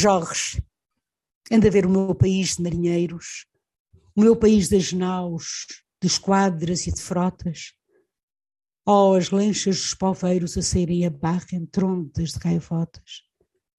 Jorge, anda a ver o meu país de marinheiros, o meu país das naus, de esquadras e de frotas. Oh, as lanchas dos poveiros a saírem a barra entre ondas de gaivotas.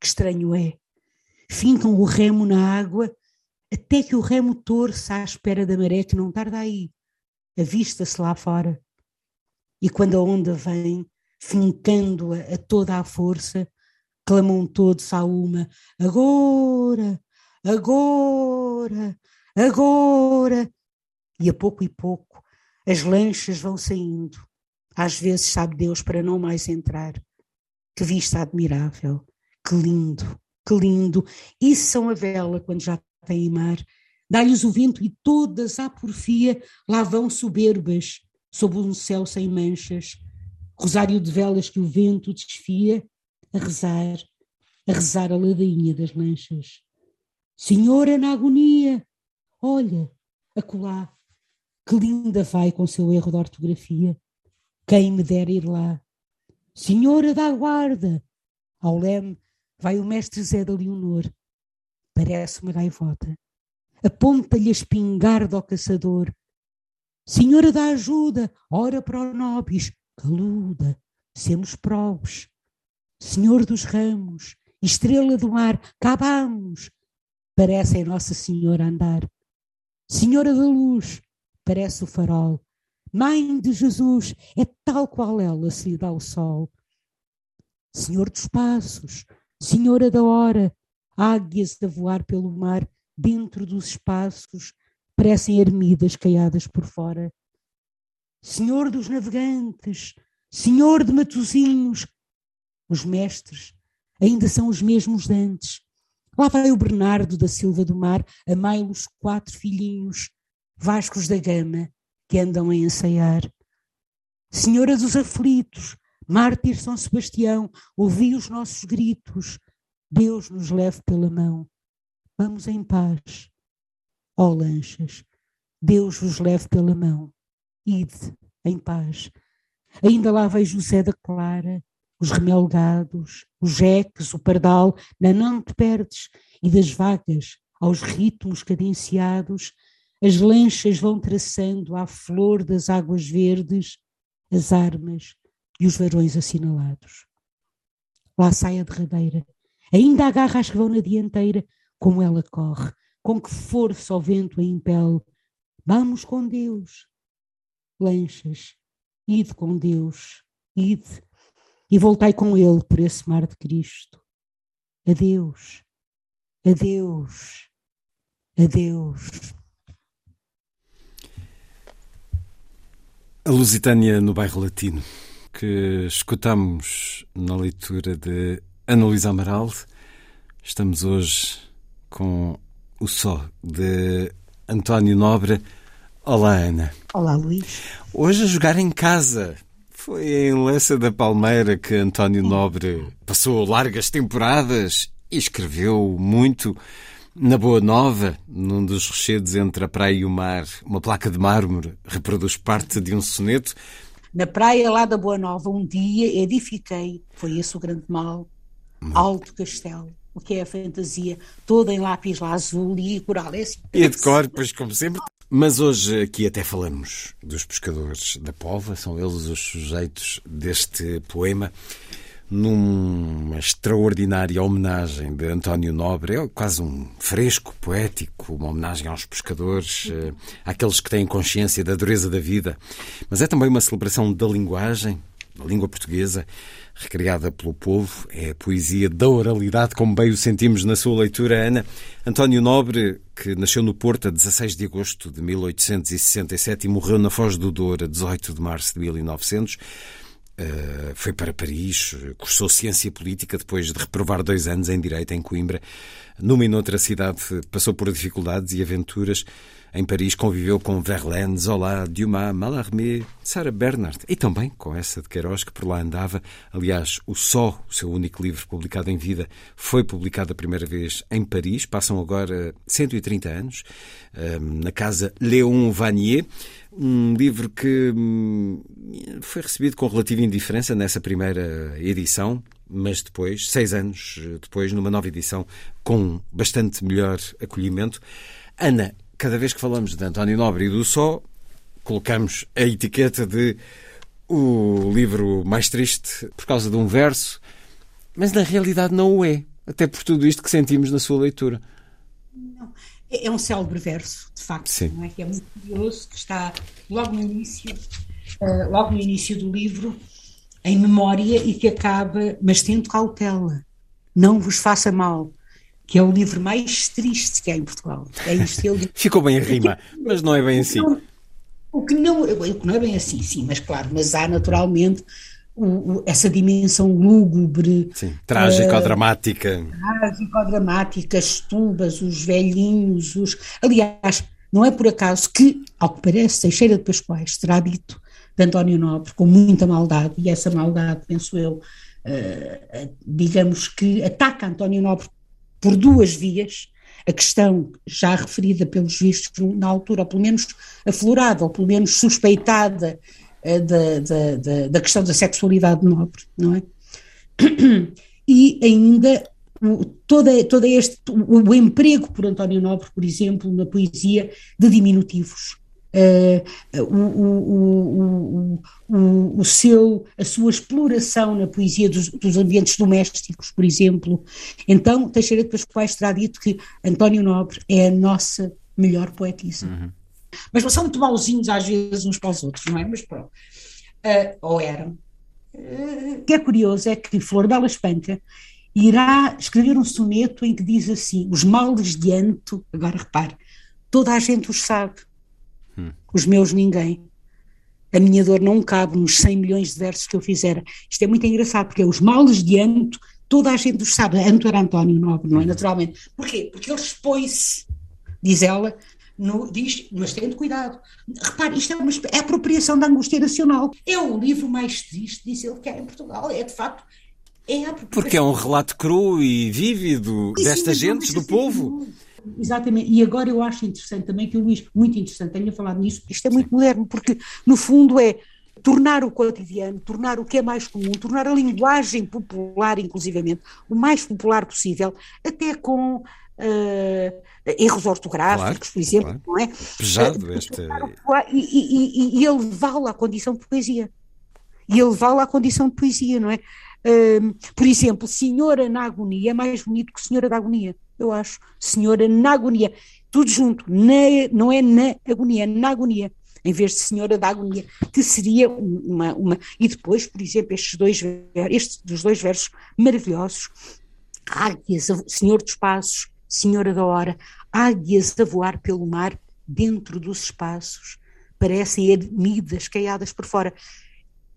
Que estranho é. Fincam o remo na água até que o remo torça à espera da maré que não tarda aí. Avista-se lá fora. E quando a onda vem, fincando-a a toda a força, clamam todos à uma: agora, agora, agora. E a pouco e pouco as lanchas vão saindo. Às vezes sabe Deus para não mais entrar. Que vista admirável, que lindo, que lindo. Isso são a vela quando já tem mar. Dá-lhes o vento e todas à porfia lá vão soberbas, sob um céu sem manchas. Rosário de velas que o vento desfia, a rezar, a rezar a ladainha das lanchas. Senhora na agonia, olha, acolá, que linda vai com seu erro de ortografia. Quem me dera ir lá. Senhora da guarda, ao leme vai o mestre Zé da Leonor. Parece uma gaivota. Aponta-lhe a espingarda ao caçador. Senhora da ajuda, ora para o nobis, caluda, semos probes. Senhor dos ramos, estrela do mar, acabamos. Parece em Nossa Senhora andar. Senhora da luz, parece o farol. Mãe de Jesus, é tal qual ela se lhe dá o sol. Senhor dos passos, Senhora da hora, águias a voar pelo mar, dentro dos espaços, parecem ermidas caiadas por fora. Senhor dos navegantes, Senhor de Matozinhos, os mestres ainda são os mesmos de antes. Lá vai o Bernardo da Silva do Mar, a mai-los quatro filhinhos, Vascos da Gama, que andam a ensaiar. Senhora dos aflitos, mártir São Sebastião, ouvi os nossos gritos, Deus nos leve pela mão. Vamos em paz. Ó oh, lanchas, Deus vos leve pela mão. Ide em paz. Ainda lá vejo José da Clara, os remelgados, os jeques, o pardal, na não te perdes, e das vagas, aos ritmos cadenciados, as lanchas vão traçando à flor das águas verdes as armas e os varões assinalados. Lá sai a derradeira, ainda agarra as que vão na dianteira, como ela corre, com que força o vento a impele. Vamos com Deus. Lanchas, ide com Deus, ide e voltai com ele por esse mar de Cristo. Adeus, adeus, adeus. A Lusitânia no bairro Latino, que escutamos na leitura de Ana Luísa Amaral. Estamos hoje com o Só de António Nobre. Olá, Ana. Olá, Luís. Hoje a jogar em casa, foi em Lessa da Palmeira que António Nobre passou largas temporadas e escreveu muito. Na Boa Nova, num dos rochedos entre a praia e o mar, uma placa de mármore reproduz parte de um soneto. Na praia lá da Boa Nova, um dia edifiquei, foi esse o grande mal, alto castelo. O que é a fantasia? Toda em lápis lá azul e coral. É e de cor, pois como sempre. Mas hoje aqui até falamos dos pescadores da Pova, são eles os sujeitos deste poema, numa extraordinária homenagem de António Nobre, é quase um fresco poético, uma homenagem aos pescadores, eh, àqueles que têm consciência da dureza da vida, mas é também uma celebração da linguagem, na língua portuguesa, recriada pelo povo. É a poesia da oralidade, como bem o sentimos na sua leitura, Ana. António Nobre, que nasceu no Porto a 16 de agosto de 1867 e morreu na Foz do Douro a 18 de março de 1900. Uh, foi para Paris, cursou Ciência Política depois de reprovar dois anos em Direito em Coimbra. Numa e noutra cidade passou por dificuldades e aventuras. Em Paris conviveu com Verlaine, Zola, Dumas, Mallarmé, Sarah Bernard e também com essa de Queiroz que por lá andava. Aliás, o Só, o seu único livro publicado em vida, foi publicado a primeira vez em Paris. Passam agora 130 anos, na casa Léon Vanier. Um livro que hum, foi recebido com relativa indiferença nessa primeira edição, mas depois, seis anos depois, numa nova edição, com bastante melhor acolhimento. Ana, cada vez que falamos de António Nobre e do Só, colocamos a etiqueta de o livro mais triste por causa de um verso, mas na realidade não o é, até por tudo isto que sentimos na sua leitura. Não. É, é um célebre verso, de facto, Sim. Não é? que é muito curioso, que está logo no início, uh, logo no início do livro, em memória e que acaba, mas tendo cautela, não vos faça mal, que é o livro mais triste que há em Portugal. É isto ele... Ficou bem a rima, mas não é bem assim. O que não, o que não é bem assim, sim, mas claro, mas há naturalmente o, o, essa dimensão lúgubre. Sim, trágico-dramática. Uh, trágico-dramática, as tubas, os velhinhos, os. Aliás, não é por acaso que, ao que parece, Teixeira de Pascoais terá dito de António Nobre com muita maldade, e essa maldade, penso eu, uh, digamos que ataca António Nobre por duas vias, a questão já referida pelos vistos na altura, ou pelo menos aflorada, ou pelo menos suspeitada uh, da, da, da, da, questão da sexualidade nobre, não é? E ainda toda, toda este, o, emprego por António Nobre, por exemplo, na poesia de diminutivos, o, o, o, seu, a sua exploração na poesia dos, ambientes domésticos, por exemplo. Então, Teixeira de Pascoais terá dito que António Nobre é a nossa melhor poetisa. Uhum. Mas são muito mauzinhos às vezes uns para os outros, não é? Mas pronto. Uh, ou eram. Uh, o que é curioso é que Flor Bela Espanca irá escrever um soneto em que diz assim: os males de Anto, agora repare, toda a gente os sabe Hum. Os meus ninguém. A minha dor não cabe nos 100 milhões de versos que eu fizera. Isto é muito engraçado, porque os males de Anto, toda a gente os sabe. Anto era António Nobre, não é? Hum. Naturalmente. Porquê? Porque ele expõe-se, diz ela, no, diz, mas tendo cuidado. Repare, isto é, uma, é a apropriação da angústia nacional. É o livro mais triste, diz ele, que há em Portugal. É de facto. É Porque é um relato cru e vívido desta gente, do povo. Exatamente, e agora eu acho interessante também que o Luís, muito interessante, tenha falado nisso, isto é muito moderno, porque no fundo é tornar o cotidiano, tornar o que é mais comum, tornar a linguagem popular, inclusivamente, o mais popular possível, até com uh, erros ortográficos, claro, por exemplo, claro. não é? Pesado uh, este... E, e, e, e elevá-lo à condição de poesia. E elevá-lo à condição de poesia, não é? Uh, por exemplo, Senhora na Agonia é mais bonito que Senhora da Agonia eu acho. Senhora na agonia. Tudo junto, na, não é na agonia, é na agonia, em vez de Senhora da agonia, que seria uma. uma e depois, por exemplo, estes dois, estes dos dois versos maravilhosos, águias, Senhor dos Passos, Senhora da Hora, águias a voar pelo mar dentro dos espaços, parecem ermidas caiadas por fora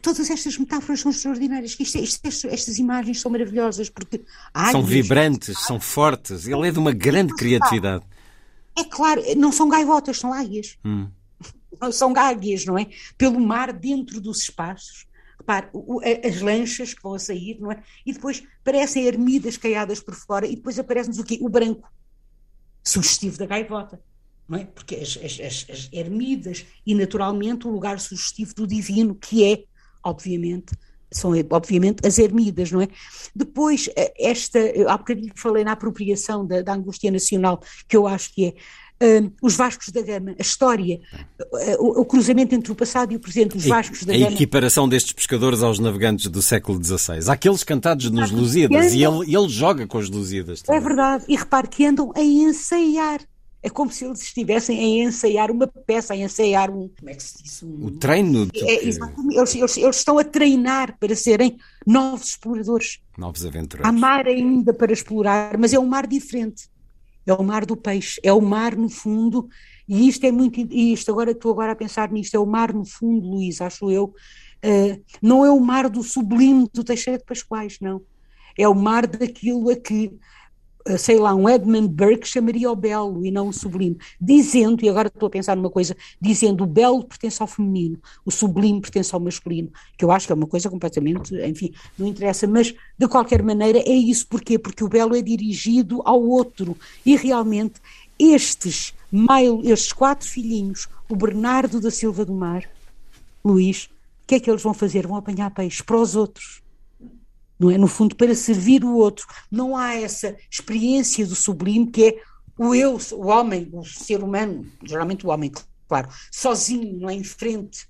todas estas metáforas são extraordinárias. Isto, isto, estas imagens são maravilhosas porque são vibrantes, são fortes. Ele é de uma grande criatividade. É claro, não são gaivotas, são águias. Hum. São águias, não é? Pelo mar dentro dos espaços. Repare, as lanchas que vão a sair, não é? E depois parecem ermidas caiadas por fora e depois aparece-nos o quê? O branco, sugestivo da gaivota. Não é? Porque as, as, as, as ermidas e naturalmente o lugar sugestivo do divino, que é obviamente, são obviamente as ermidas, não é? Depois, eh, esta, há bocadinho falei na apropriação da, da angústia nacional, que eu acho que é uh, os Vascos da Gama, a história, uh, o, o, cruzamento entre o passado e o presente, os Vascos da a Gama. A equiparação destes pescadores aos navegantes do século XVI. Aqueles cantados nos Lusíadas, andam, e ele, ele joga com os Lusíadas. Também. É verdade, e repare que andam a ensaiar É como se eles estivessem a ensaiar uma peça, a ensaiar um. Como é que se diz? Um, o treino. É, eles, eles, eles, estão a treinar para serem novos exploradores. Novos aventureiros. Há mar ainda para explorar, mas é um mar diferente. É o mar do peixe, é o mar no fundo, e isto é muito. E isto agora estou agora a pensar nisto, é o mar no fundo, Luís, acho eu. Uh, não é o mar do sublime do Teixeira de Pascoais, não. É o mar daquilo a que sei lá, um Edmund Burke chamaria o belo e não o sublime, dizendo, e agora estou a pensar numa coisa, dizendo o belo pertence ao feminino, o sublime pertence ao masculino, que eu acho que é uma coisa completamente, enfim, não interessa, mas de qualquer maneira é isso, porquê? Porque o belo é dirigido ao outro, e realmente estes, estes quatro filhinhos, o Bernardo da Silva do Mar, Luís, o que é que eles vão fazer? Vão apanhar peixe para os outros não é? No fundo, para servir o outro. Não há essa experiência do sublime que é o eu, o homem, o ser humano, geralmente o homem, claro, sozinho, não é? Em frente.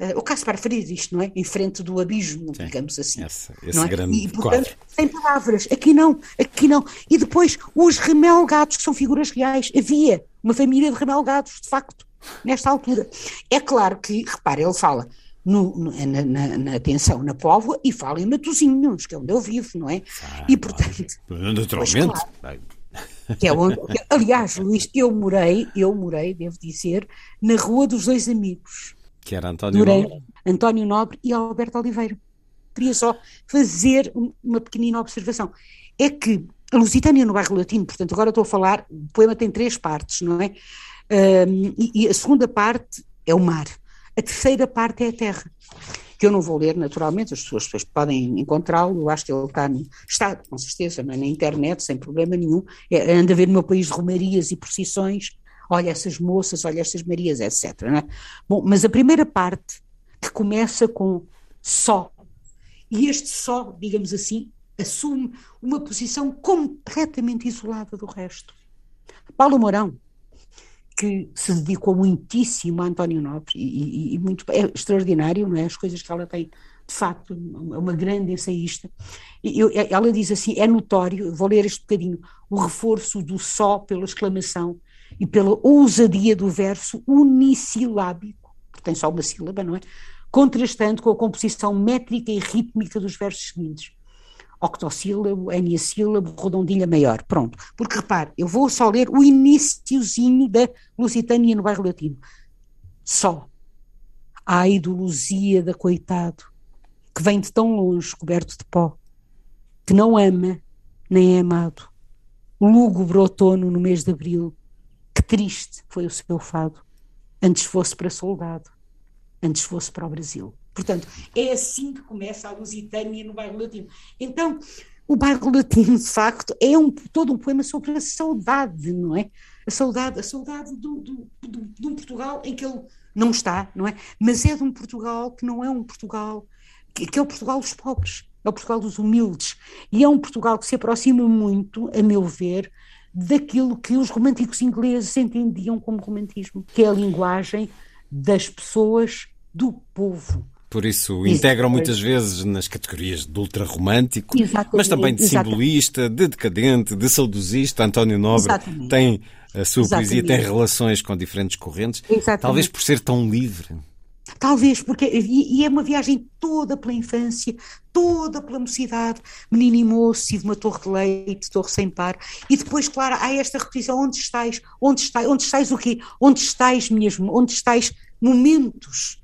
Uh, o caso para ferir isto, não é? Em frente do abismo, Sim, digamos assim. Esse, esse é? grande e, portanto, quadro. sem palavras. Aqui não, aqui não. E depois, os remelgados, que são figuras reais. Havia uma família de remelgados, de facto, nesta altura. É claro que, repare, ele fala no, no, na, na, na, atenção na Póvoa e fala em Matosinhos, que é onde eu vivo, não é? Ah, e portanto. Naturalmente. Claro, que é onde, que, aliás, Luís, eu morei, eu morei, devo dizer, na Rua dos Dois Amigos. Que era António Nobre. António Nobre e Alberto Oliveira. Queria só fazer uma pequenina observação. É que a Lusitânia no bairro Latino, portanto, agora estou a falar, o poema tem três partes, não é? Um, e, e a segunda parte é o mar. A terceira parte é a Terra, que eu não vou ler naturalmente, as pessoas depois podem encontrá-lo, eu acho que ele está, no, está com certeza, é? na internet, sem problema nenhum, é, anda a ver no meu país romarias e procissões, olha essas moças, olha estas Marias, etc. É? Bom, mas a primeira parte, que começa com só, e este só, digamos assim, assume uma posição completamente isolada do resto. Paulo Mourão, que se dedicou muitíssimo a António Nobre e, e, e, muito é extraordinário, não é? As coisas que ela tem, de facto, é uma grande ensaísta. Eu, ela diz assim: é notório, vou ler este bocadinho, o reforço do só pela exclamação e pela ousadia do verso unissilábico, que tem só uma sílaba, não é? Contrastando com a composição métrica e rítmica dos versos seguintes octossílabo, eniassílabo, redondilha maior. Pronto. Porque repare, eu vou só ler o iníciozinho da Lusitânia no bairro latino. Só. Ai do Lusíada, coitado, que vem de tão longe, coberto de pó, que não ama, nem é amado. Lúgubre outono no mês de abril, que triste foi o seu fado, antes fosse para soldado, antes fosse para o Brasil. Portanto, é assim que começa a Lusitânia no bairro latino. Então, o bairro latino, de facto, é um, todo um poema sobre a saudade, não é? A saudade, a saudade do, do, do, de um Portugal em que ele não está, não é? Mas é de um Portugal que não é um Portugal, que, que é o Portugal dos pobres, é o Portugal dos humildes. E é um Portugal que se aproxima muito, a meu ver, daquilo que os românticos ingleses entendiam como romantismo, que é a linguagem das pessoas do povo por isso integram muitas vezes nas categorias de ultrarromântico, mas também de simbolista, de decadente, de saudosista. António Nobre Exatamente. tem a sua Exatamente. poesia, tem relações com diferentes correntes, Exatamente. talvez por ser tão livre. Talvez, porque e, e, é uma viagem toda pela infância, toda pela mocidade, menino e moço, e de uma torre de leite, torre sem par, e depois, claro, há esta repetição, onde estáis, onde estáis, onde estáis o quê? Onde estáis mesmo, onde estáis momentos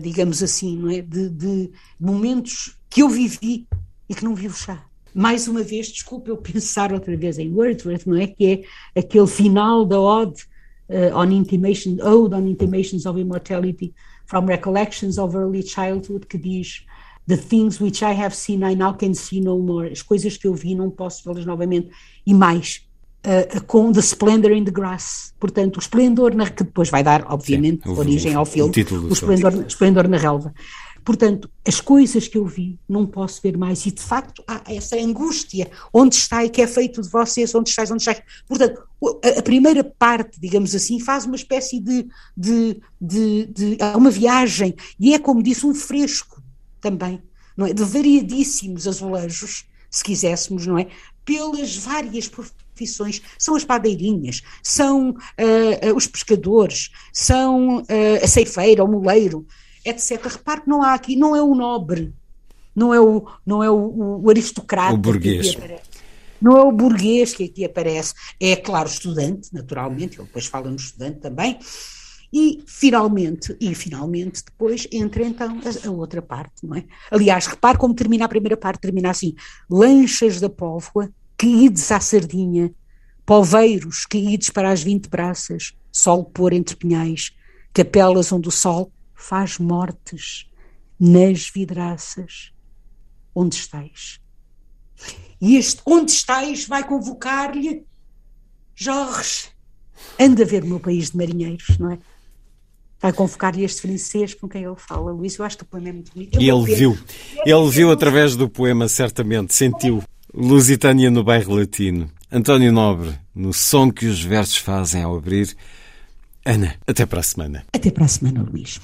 digamos assim, não é? De, de, momentos que eu vivi e que não vivo já. Mais uma vez, desculpe eu pensar outra vez em Wordsworth, não é? Que é aquele final da Ode uh, on Intimation, Ode on Intimations of Immortality from Recollections of Early Childhood, que diz The things which I have seen I now can see no more. As coisas que eu vi não posso vê-las novamente. E mais, Uh, com The Splendor in the Grass. Portanto, o esplendor na, que depois vai dar, obviamente, Sim, origem ao filme, o, o esplendor, esplendor na relva. Portanto, as coisas que eu vi não posso ver mais. E de facto há essa angústia. Onde está e que é feito de vocês? Onde estáis? Onde estáis? Portanto, a, a primeira parte, digamos assim, faz uma espécie de, de, de, de. uma viagem. E é, como disse, um fresco também. Não é? De variadíssimos azulejos, se quiséssemos, não é? Pelas várias profissões, são as padeirinhas, são uh, os pescadores, são uh, a ceifeira, o moleiro, etc. Repare que não há aqui, não é o nobre, não é o, não é o, o aristocrata. O burguês. Não é o burguês que aqui aparece, é claro, o estudante, naturalmente, ele depois fala no estudante também, e finalmente, e finalmente depois entra então a, a, outra parte, não é? Aliás, repare como termina a primeira parte, termina assim, lanchas da póvoa, que ides à sardinha, poveiros que ides para as vinte praças, sol pôr entre pinhais, capelas onde o sol faz mortes nas vidraças. Onde estais? E este onde estais vai convocar-lhe Jorge, anda a ver o meu país de marinheiros, não é? Vai convocar-lhe este francês com quem ele fala, Luís. Eu acho que o poema é muito bonito. E ele viu, ele viu através do poema, certamente, sentiu. Lusitânia no bairro latino. António Nobre, no som que os versos fazem ao abrir. Ana, até para a semana. Até para a semana, Luís.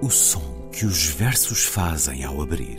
O som que os versos fazem ao abrir.